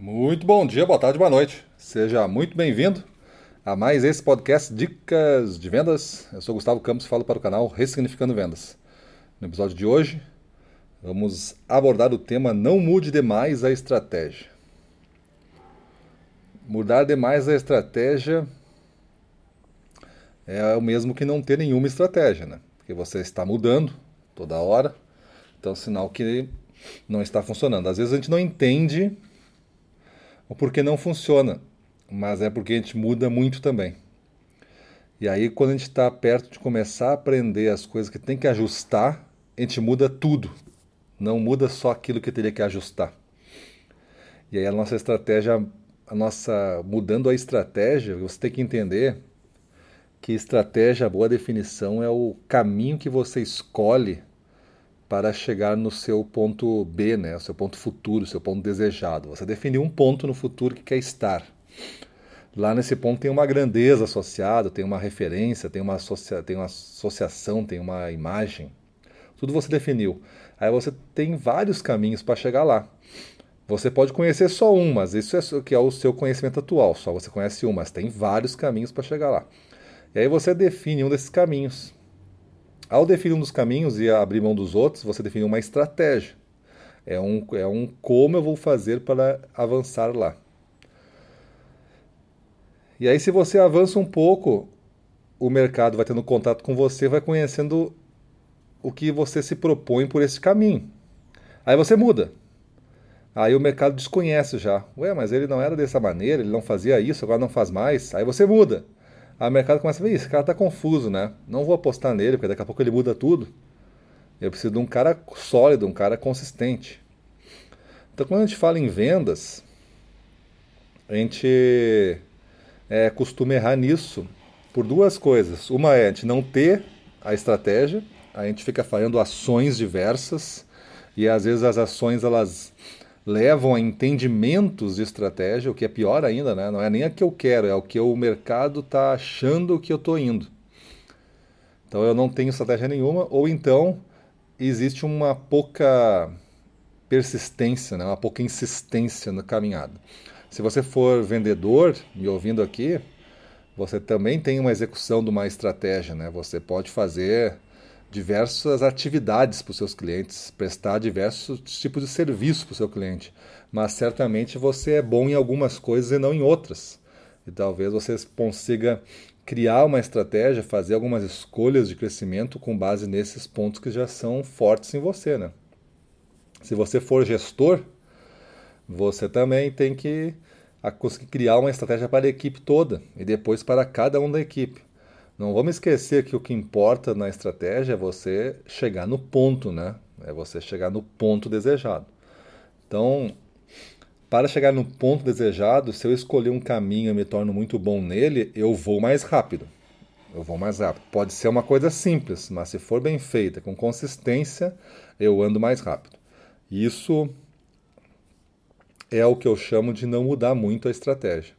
Muito bom dia, boa tarde, boa noite. Seja muito bem-vindo a mais esse podcast Dicas de Vendas. Eu sou Gustavo Campos e falo para o canal Ressignificando Vendas. No episódio de hoje, vamos abordar o tema Não mude demais a estratégia. Mudar demais a estratégia é o mesmo que não ter nenhuma estratégia, né? Porque você está mudando toda hora, então sinal que não está funcionando. Às vezes a gente não entende o porquê não funciona, mas é porque a gente muda muito também. E aí, quando a gente está perto de começar a aprender as coisas que tem que ajustar, a gente muda tudo. Não muda só aquilo que teria que ajustar. E aí a nossa estratégia, a nossa mudando a estratégia, você tem que entender que estratégia, boa definição, é o caminho que você escolhe para chegar no seu ponto B, né? o seu ponto futuro, o seu ponto desejado. Você definiu um ponto no futuro que quer estar. Lá nesse ponto tem uma grandeza associada, tem uma referência, tem uma, associa tem uma associação, tem uma imagem. Tudo você definiu. Aí você tem vários caminhos para chegar lá. Você pode conhecer só um, mas isso é que é o seu conhecimento atual. Só você conhece um, mas tem vários caminhos para chegar lá. E aí você define um desses caminhos. Ao definir um dos caminhos e abrir mão dos outros, você define uma estratégia. É um, é um como eu vou fazer para avançar lá. E aí, se você avança um pouco, o mercado vai tendo contato com você, vai conhecendo o que você se propõe por esse caminho. Aí você muda. Aí o mercado desconhece já. Ué, mas ele não era dessa maneira, ele não fazia isso, agora não faz mais. Aí você muda. Aí o mercado começa a ver, esse cara tá confuso, né? Não vou apostar nele, porque daqui a pouco ele muda tudo. Eu preciso de um cara sólido, um cara consistente. Então, quando a gente fala em vendas, a gente é, costuma errar nisso por duas coisas. Uma é a gente não ter a estratégia, a gente fica fazendo ações diversas e às vezes as ações elas levam a entendimentos de estratégia, o que é pior ainda, né? não é nem a que eu quero, é o que o mercado está achando que eu estou indo. Então eu não tenho estratégia nenhuma, ou então existe uma pouca persistência, né? uma pouca insistência na caminhada. Se você for vendedor, me ouvindo aqui, você também tem uma execução de uma estratégia. Né? Você pode fazer diversas atividades para os seus clientes, prestar diversos tipos de serviço para o seu cliente, mas certamente você é bom em algumas coisas e não em outras. E talvez você consiga criar uma estratégia, fazer algumas escolhas de crescimento com base nesses pontos que já são fortes em você, né? Se você for gestor, você também tem que conseguir criar uma estratégia para a equipe toda e depois para cada um da equipe. Não vamos esquecer que o que importa na estratégia é você chegar no ponto, né? É você chegar no ponto desejado. Então, para chegar no ponto desejado, se eu escolher um caminho e me torno muito bom nele, eu vou mais rápido. Eu vou mais rápido. Pode ser uma coisa simples, mas se for bem feita, com consistência, eu ando mais rápido. Isso é o que eu chamo de não mudar muito a estratégia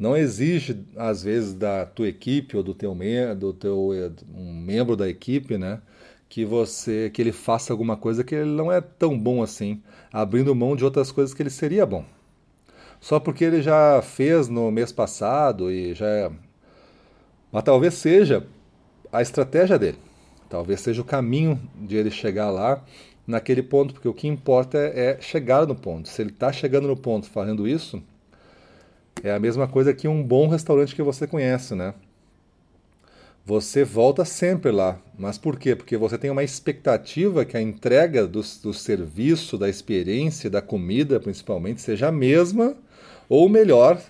não exige às vezes da tua equipe ou do teu, do teu um membro da equipe, né, que você que ele faça alguma coisa que ele não é tão bom assim, abrindo mão de outras coisas que ele seria bom. Só porque ele já fez no mês passado e já é... mas talvez seja a estratégia dele. Talvez seja o caminho de ele chegar lá naquele ponto, porque o que importa é, é chegar no ponto. Se ele está chegando no ponto fazendo isso, é a mesma coisa que um bom restaurante que você conhece, né? Você volta sempre lá. Mas por quê? Porque você tem uma expectativa que a entrega do, do serviço, da experiência, da comida, principalmente, seja a mesma ou melhor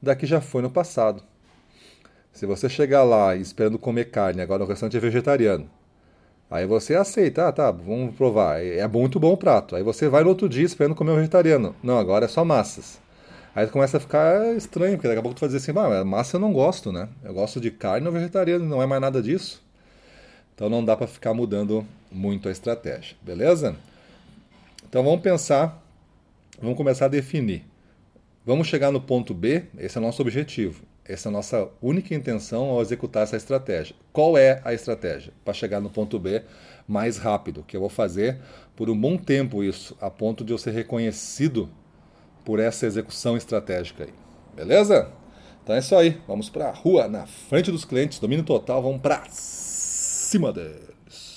da que já foi no passado. Se você chegar lá esperando comer carne, agora o restaurante é vegetariano, aí você aceita, ah, tá, vamos provar, é muito bom o prato. Aí você vai no outro dia esperando comer um vegetariano. Não, agora é só massas. Aí começa a ficar estranho, porque daqui a pouco tu vai dizer assim, ah, massa eu não gosto, né? Eu gosto de carne ou vegetariano, não é mais nada disso. Então não dá para ficar mudando muito a estratégia, beleza? Então vamos pensar, vamos começar a definir. Vamos chegar no ponto B, esse é o nosso objetivo. Essa é a nossa única intenção ao executar essa estratégia. Qual é a estratégia para chegar no ponto B mais rápido? Que eu vou fazer por um bom tempo isso, a ponto de eu ser reconhecido por essa execução estratégica aí. Beleza? Então é isso aí. Vamos para a rua, na frente dos clientes, domínio total, vamos para cima deles.